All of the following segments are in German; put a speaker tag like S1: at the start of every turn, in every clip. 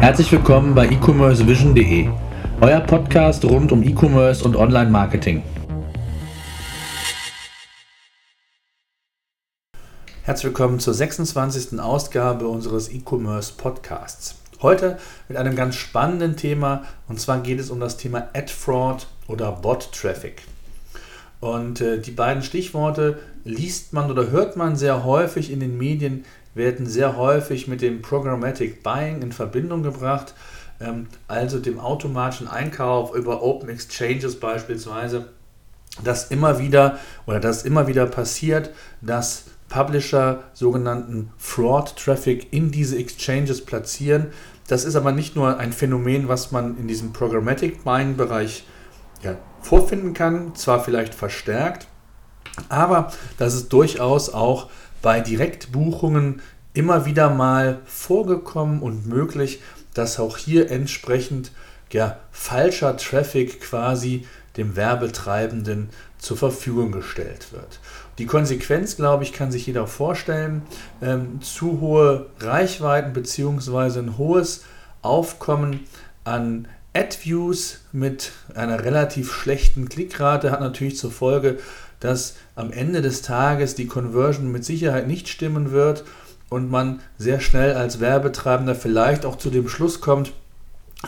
S1: Herzlich willkommen bei e-commercevision.de, euer Podcast rund um E-Commerce und Online-Marketing. Herzlich willkommen zur 26. Ausgabe unseres E-Commerce Podcasts. Heute mit einem ganz spannenden Thema und zwar geht es um das Thema Ad Fraud oder Bot Traffic. Und äh, die beiden Stichworte liest man oder hört man sehr häufig in den Medien, werden sehr häufig mit dem Programmatic Buying in Verbindung gebracht, ähm, also dem automatischen Einkauf über Open Exchanges beispielsweise, dass immer wieder oder dass immer wieder passiert, dass Publisher sogenannten Fraud Traffic in diese Exchanges platzieren. Das ist aber nicht nur ein Phänomen, was man in diesem Programmatic Buying Bereich ja, vorfinden kann, zwar vielleicht verstärkt, aber das ist durchaus auch bei Direktbuchungen immer wieder mal vorgekommen und möglich, dass auch hier entsprechend ja, falscher Traffic quasi dem Werbetreibenden zur Verfügung gestellt wird. Die Konsequenz, glaube ich, kann sich jeder vorstellen. Ähm, zu hohe Reichweiten bzw. ein hohes Aufkommen an Ad-Views mit einer relativ schlechten Klickrate hat natürlich zur Folge, dass am Ende des Tages die Conversion mit Sicherheit nicht stimmen wird und man sehr schnell als Werbetreibender vielleicht auch zu dem Schluss kommt,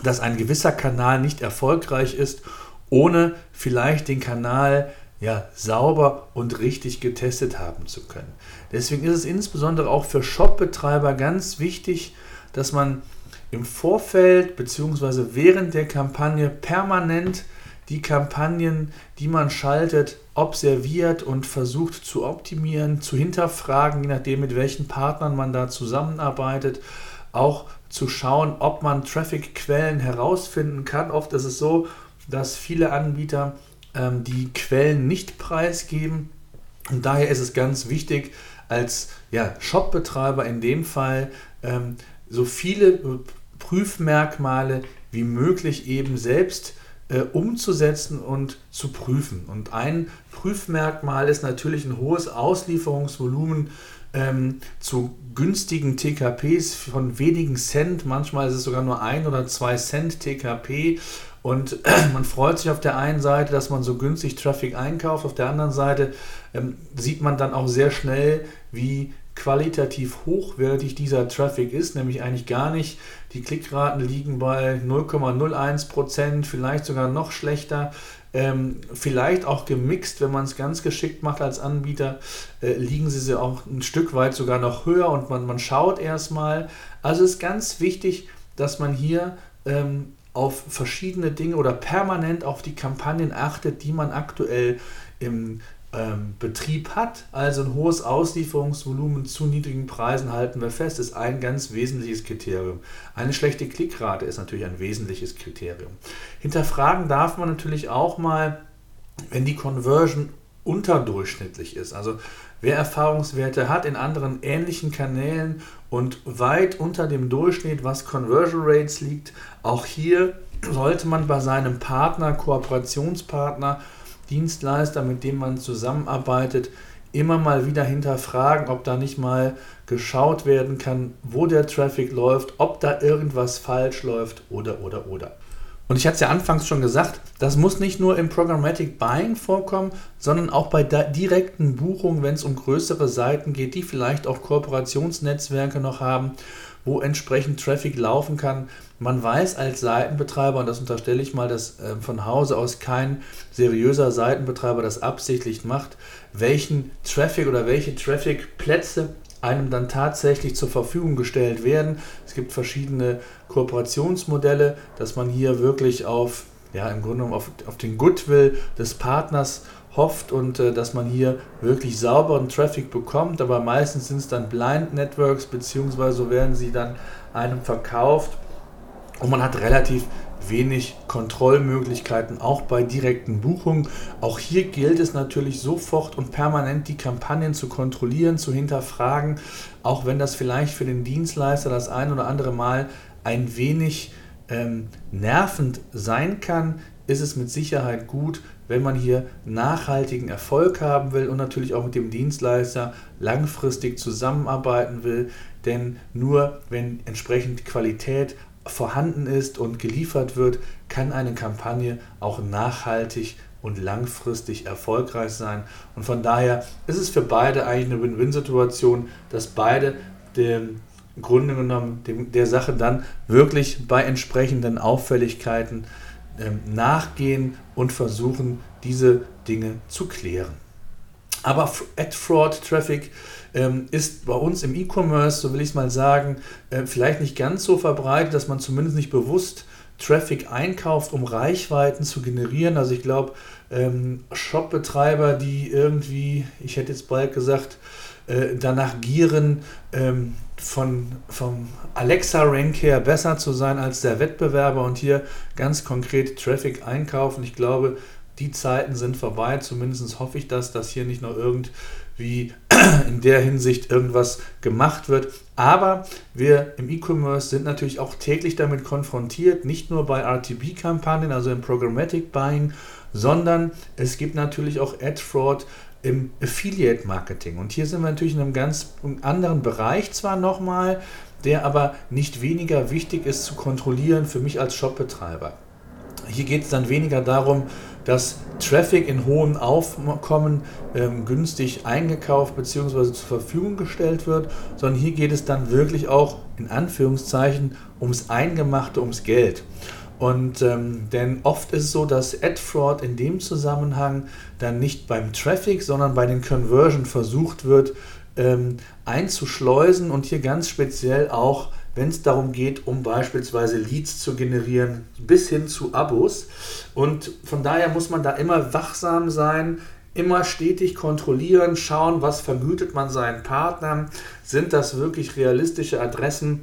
S1: dass ein gewisser Kanal nicht erfolgreich ist, ohne vielleicht den Kanal ja, sauber und richtig getestet haben zu können. Deswegen ist es insbesondere auch für Shopbetreiber ganz wichtig, dass man im Vorfeld bzw. während der Kampagne permanent die Kampagnen, die man schaltet, observiert und versucht zu optimieren, zu hinterfragen, je nachdem, mit welchen Partnern man da zusammenarbeitet, auch zu schauen, ob man Traffic-Quellen herausfinden kann. Oft ist es so, dass viele Anbieter ähm, die Quellen nicht preisgeben. Und daher ist es ganz wichtig, als ja, Shop-Betreiber in dem Fall ähm, so viele Prüfmerkmale wie möglich eben selbst äh, umzusetzen und zu prüfen. Und ein Prüfmerkmal ist natürlich ein hohes Auslieferungsvolumen ähm, zu günstigen TKPs von wenigen Cent. Manchmal ist es sogar nur ein oder zwei Cent TKP. Und man freut sich auf der einen Seite, dass man so günstig Traffic einkauft. Auf der anderen Seite ähm, sieht man dann auch sehr schnell, wie qualitativ hochwertig dieser Traffic ist, nämlich eigentlich gar nicht. Die Klickraten liegen bei 0,01%, vielleicht sogar noch schlechter. Ähm, vielleicht auch gemixt, wenn man es ganz geschickt macht als Anbieter, äh, liegen sie auch ein Stück weit sogar noch höher und man, man schaut erstmal. Also ist ganz wichtig, dass man hier ähm, auf verschiedene Dinge oder permanent auf die Kampagnen achtet, die man aktuell im ähm, Betrieb hat, also ein hohes Auslieferungsvolumen zu niedrigen Preisen halten wir fest, ist ein ganz wesentliches Kriterium. Eine schlechte Klickrate ist natürlich ein wesentliches Kriterium. Hinterfragen darf man natürlich auch mal, wenn die Conversion unterdurchschnittlich ist. Also wer Erfahrungswerte hat in anderen ähnlichen Kanälen und weit unter dem Durchschnitt, was Conversion Rates liegt, auch hier sollte man bei seinem Partner, Kooperationspartner, Dienstleister, mit dem man zusammenarbeitet, immer mal wieder hinterfragen, ob da nicht mal geschaut werden kann, wo der Traffic läuft, ob da irgendwas falsch läuft oder oder oder. Und ich hatte es ja anfangs schon gesagt, das muss nicht nur im Programmatic Buying vorkommen, sondern auch bei direkten Buchungen, wenn es um größere Seiten geht, die vielleicht auch Kooperationsnetzwerke noch haben, wo entsprechend Traffic laufen kann. Man weiß als Seitenbetreiber, und das unterstelle ich mal, dass äh, von Hause aus kein seriöser Seitenbetreiber das absichtlich macht, welchen Traffic oder welche Traffic-Plätze einem dann tatsächlich zur Verfügung gestellt werden. Es gibt verschiedene Kooperationsmodelle, dass man hier wirklich auf, ja, im Grunde auf, auf den Goodwill des Partners hofft und äh, dass man hier wirklich sauberen Traffic bekommt, aber meistens sind es dann Blind Networks, beziehungsweise werden sie dann einem verkauft. Und man hat relativ wenig Kontrollmöglichkeiten, auch bei direkten Buchungen. Auch hier gilt es natürlich sofort und permanent die Kampagnen zu kontrollieren, zu hinterfragen, auch wenn das vielleicht für den Dienstleister das ein oder andere Mal ein wenig ähm, nervend sein kann, ist es mit Sicherheit gut, wenn man hier nachhaltigen Erfolg haben will und natürlich auch mit dem Dienstleister langfristig zusammenarbeiten will. Denn nur wenn entsprechend Qualität vorhanden ist und geliefert wird, kann eine Kampagne auch nachhaltig und langfristig erfolgreich sein. Und von daher ist es für beide eigentlich eine Win-Win-Situation, dass beide dem Grunde genommen dem, der Sache dann wirklich bei entsprechenden Auffälligkeiten nachgehen und versuchen, diese Dinge zu klären. Aber Ad-Fraud-Traffic ähm, ist bei uns im E-Commerce, so will ich es mal sagen, äh, vielleicht nicht ganz so verbreitet, dass man zumindest nicht bewusst Traffic einkauft, um Reichweiten zu generieren. Also ich glaube, ähm, Shop-Betreiber, die irgendwie, ich hätte jetzt bald gesagt, äh, danach gieren, ähm, von, vom Alexa-Rank her besser zu sein als der Wettbewerber und hier ganz konkret Traffic einkaufen. Ich glaube, die Zeiten sind vorbei. Zumindest hoffe ich das, dass hier nicht noch irgendwie in der Hinsicht irgendwas gemacht wird. Aber wir im E-Commerce sind natürlich auch täglich damit konfrontiert, nicht nur bei RTB-Kampagnen, also im Programmatic Buying, sondern es gibt natürlich auch Ad-Fraud im Affiliate Marketing. Und hier sind wir natürlich in einem ganz anderen Bereich zwar nochmal, der aber nicht weniger wichtig ist zu kontrollieren für mich als Shopbetreiber. Hier geht es dann weniger darum, dass Traffic in hohem Aufkommen ähm, günstig eingekauft bzw. zur Verfügung gestellt wird, sondern hier geht es dann wirklich auch in Anführungszeichen ums Eingemachte, ums Geld. Und ähm, denn oft ist es so, dass Ad Fraud in dem Zusammenhang dann nicht beim Traffic, sondern bei den Conversion versucht wird ähm, einzuschleusen und hier ganz speziell auch, wenn es darum geht, um beispielsweise Leads zu generieren, bis hin zu Abos. Und von daher muss man da immer wachsam sein, immer stetig kontrollieren, schauen, was vergütet man seinen Partnern, sind das wirklich realistische Adressen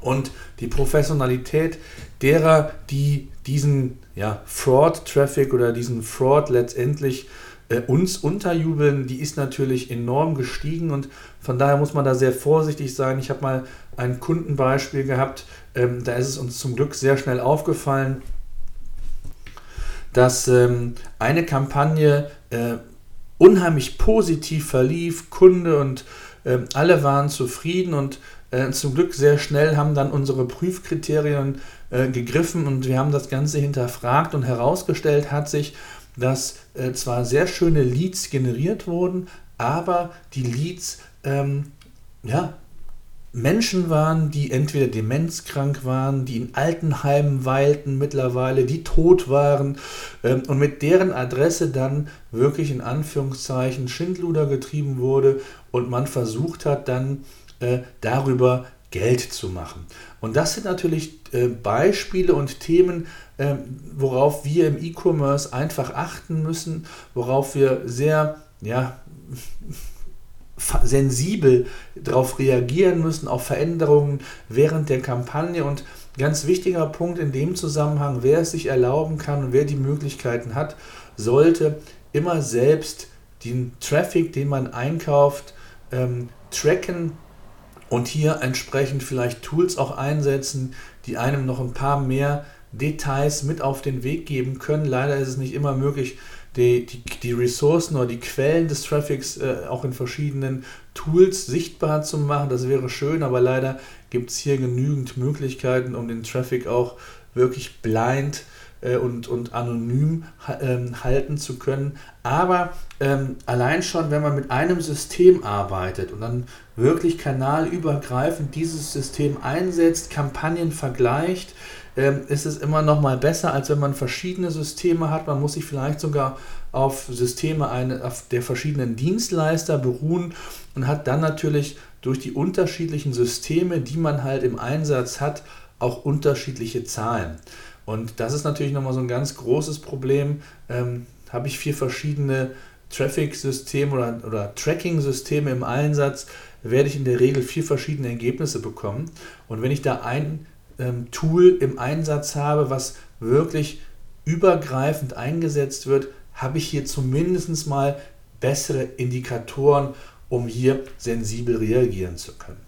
S1: und die Professionalität derer, die diesen ja, Fraud-Traffic oder diesen Fraud letztendlich äh, uns unterjubeln, die ist natürlich enorm gestiegen und von daher muss man da sehr vorsichtig sein. Ich habe mal ein Kundenbeispiel gehabt, ähm, da ist es uns zum Glück sehr schnell aufgefallen, dass ähm, eine Kampagne äh, unheimlich positiv verlief, Kunde und äh, alle waren zufrieden und äh, zum Glück sehr schnell haben dann unsere Prüfkriterien äh, gegriffen und wir haben das Ganze hinterfragt und herausgestellt hat sich, dass äh, zwar sehr schöne Leads generiert wurden, aber die Leads ähm, ja, Menschen waren, die entweder demenzkrank waren, die in Altenheimen weilten mittlerweile, die tot waren ähm, und mit deren Adresse dann wirklich in Anführungszeichen Schindluder getrieben wurde und man versucht hat dann darüber Geld zu machen. Und das sind natürlich äh, Beispiele und Themen, äh, worauf wir im E-Commerce einfach achten müssen, worauf wir sehr, ja, sensibel darauf reagieren müssen, auf Veränderungen während der Kampagne. Und ganz wichtiger Punkt in dem Zusammenhang, wer es sich erlauben kann und wer die Möglichkeiten hat, sollte immer selbst den Traffic, den man einkauft, ähm, tracken und hier entsprechend vielleicht Tools auch einsetzen, die einem noch ein paar mehr Details mit auf den Weg geben können. Leider ist es nicht immer möglich, die, die, die Ressourcen oder die Quellen des Traffics äh, auch in verschiedenen Tools sichtbar zu machen. Das wäre schön, aber leider gibt es hier genügend Möglichkeiten, um den Traffic auch wirklich blind äh, und, und anonym ähm, halten zu können. Aber ähm, allein schon, wenn man mit einem System arbeitet und dann wirklich kanalübergreifend dieses System einsetzt, Kampagnen vergleicht, ähm, ist es immer noch mal besser, als wenn man verschiedene Systeme hat. Man muss sich vielleicht sogar auf Systeme eine, auf der verschiedenen Dienstleister beruhen und hat dann natürlich durch die unterschiedlichen Systeme, die man halt im Einsatz hat, auch unterschiedliche Zahlen. Und das ist natürlich nochmal so ein ganz großes Problem. Ähm, Habe ich vier verschiedene Traffic-Systeme oder, oder Tracking-Systeme im Einsatz, werde ich in der Regel vier verschiedene Ergebnisse bekommen. Und wenn ich da ein ähm, Tool im Einsatz habe, was wirklich übergreifend eingesetzt wird, habe ich hier zumindest mal bessere Indikatoren, um hier sensibel reagieren zu können.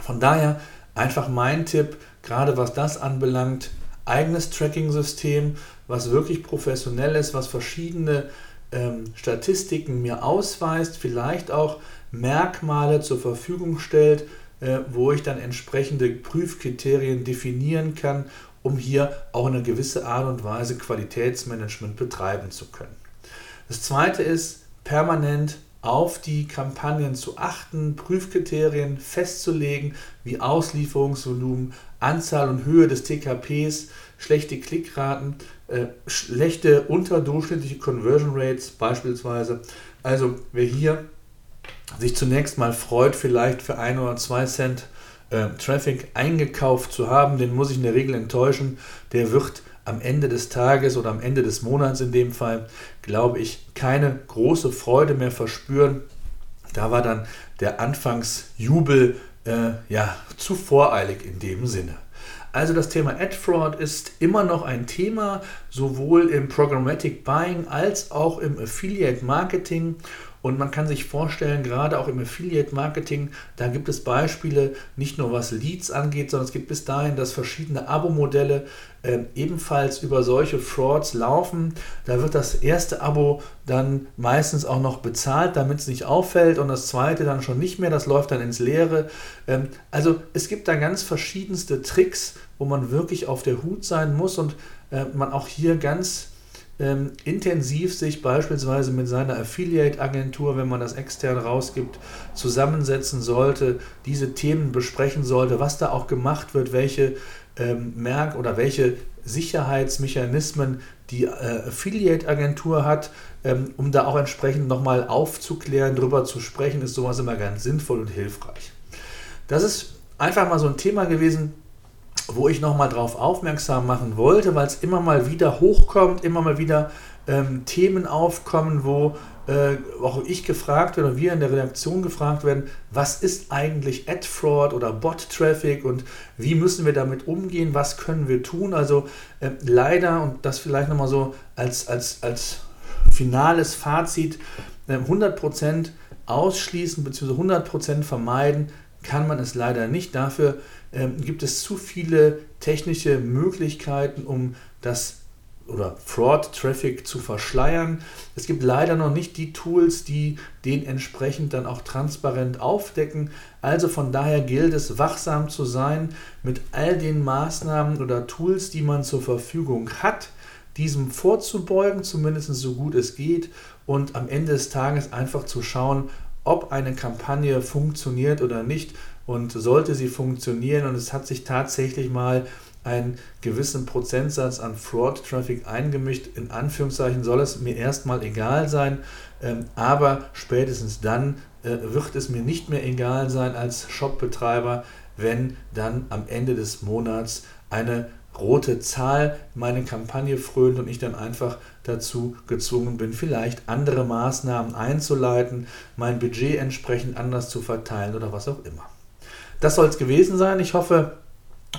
S1: Von daher einfach mein Tipp, gerade was das anbelangt, eigenes Tracking-System, was wirklich professionell ist, was verschiedene ähm, Statistiken mir ausweist, vielleicht auch Merkmale zur Verfügung stellt, äh, wo ich dann entsprechende Prüfkriterien definieren kann, um hier auch eine gewisse Art und Weise Qualitätsmanagement betreiben zu können. Das zweite ist, permanent auf die Kampagnen zu achten, Prüfkriterien festzulegen, wie Auslieferungsvolumen, Anzahl und Höhe des TKPs, schlechte Klickraten, äh, schlechte unterdurchschnittliche Conversion Rates beispielsweise. Also wer hier sich zunächst mal freut, vielleicht für ein oder zwei Cent äh, Traffic eingekauft zu haben, den muss ich in der Regel enttäuschen. Der wird am Ende des Tages oder am Ende des Monats in dem Fall, glaube ich, keine große Freude mehr verspüren. Da war dann der Anfangsjubel äh, ja zu voreilig in dem Sinne. Also das Thema Ad Fraud ist immer noch ein Thema, sowohl im Programmatic Buying als auch im Affiliate Marketing. Und man kann sich vorstellen, gerade auch im Affiliate Marketing, da gibt es Beispiele, nicht nur was Leads angeht, sondern es gibt bis dahin, dass verschiedene Abo-Modelle äh, ebenfalls über solche Frauds laufen. Da wird das erste Abo dann meistens auch noch bezahlt, damit es nicht auffällt und das zweite dann schon nicht mehr, das läuft dann ins Leere. Ähm, also es gibt da ganz verschiedenste Tricks, wo man wirklich auf der Hut sein muss und äh, man auch hier ganz ähm, intensiv sich beispielsweise mit seiner Affiliate-Agentur, wenn man das extern rausgibt, zusammensetzen sollte, diese Themen besprechen sollte, was da auch gemacht wird, welche ähm, Merk- oder welche Sicherheitsmechanismen die äh, Affiliate-Agentur hat, ähm, um da auch entsprechend nochmal aufzuklären, darüber zu sprechen, ist sowas immer ganz sinnvoll und hilfreich. Das ist einfach mal so ein Thema gewesen, wo ich nochmal darauf aufmerksam machen wollte, weil es immer mal wieder hochkommt, immer mal wieder ähm, Themen aufkommen, wo äh, auch ich gefragt oder wir in der Redaktion gefragt werden, was ist eigentlich Ad-Fraud oder Bot-Traffic und wie müssen wir damit umgehen, was können wir tun. Also äh, leider, und das vielleicht nochmal so als, als, als finales Fazit, äh, 100% ausschließen bzw. 100% vermeiden kann man es leider nicht. Dafür ähm, gibt es zu viele technische Möglichkeiten, um das oder Fraud-Traffic zu verschleiern. Es gibt leider noch nicht die Tools, die den entsprechend dann auch transparent aufdecken. Also von daher gilt es, wachsam zu sein mit all den Maßnahmen oder Tools, die man zur Verfügung hat, diesem vorzubeugen, zumindest so gut es geht, und am Ende des Tages einfach zu schauen, ob eine Kampagne funktioniert oder nicht. Und sollte sie funktionieren und es hat sich tatsächlich mal einen gewissen Prozentsatz an Fraud-Traffic eingemischt, in Anführungszeichen soll es mir erstmal egal sein, ähm, aber spätestens dann äh, wird es mir nicht mehr egal sein als Shopbetreiber, wenn dann am Ende des Monats eine rote Zahl meine Kampagne frönt und ich dann einfach dazu gezwungen bin, vielleicht andere Maßnahmen einzuleiten, mein Budget entsprechend anders zu verteilen oder was auch immer. Das soll es gewesen sein. Ich hoffe,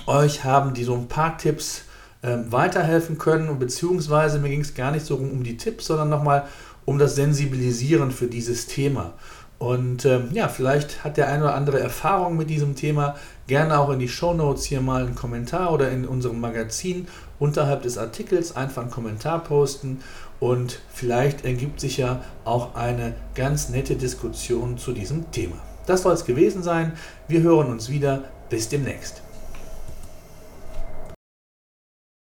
S1: euch haben die so ein paar Tipps äh, weiterhelfen können, beziehungsweise mir ging es gar nicht so um, um die Tipps, sondern nochmal um das Sensibilisieren für dieses Thema. Und ähm, ja, vielleicht hat der eine oder andere Erfahrung mit diesem Thema. Gerne auch in die Show Notes hier mal einen Kommentar oder in unserem Magazin unterhalb des Artikels einfach einen Kommentar posten. Und vielleicht ergibt sich ja auch eine ganz nette Diskussion zu diesem Thema. Das soll es gewesen sein. Wir hören uns wieder. Bis demnächst.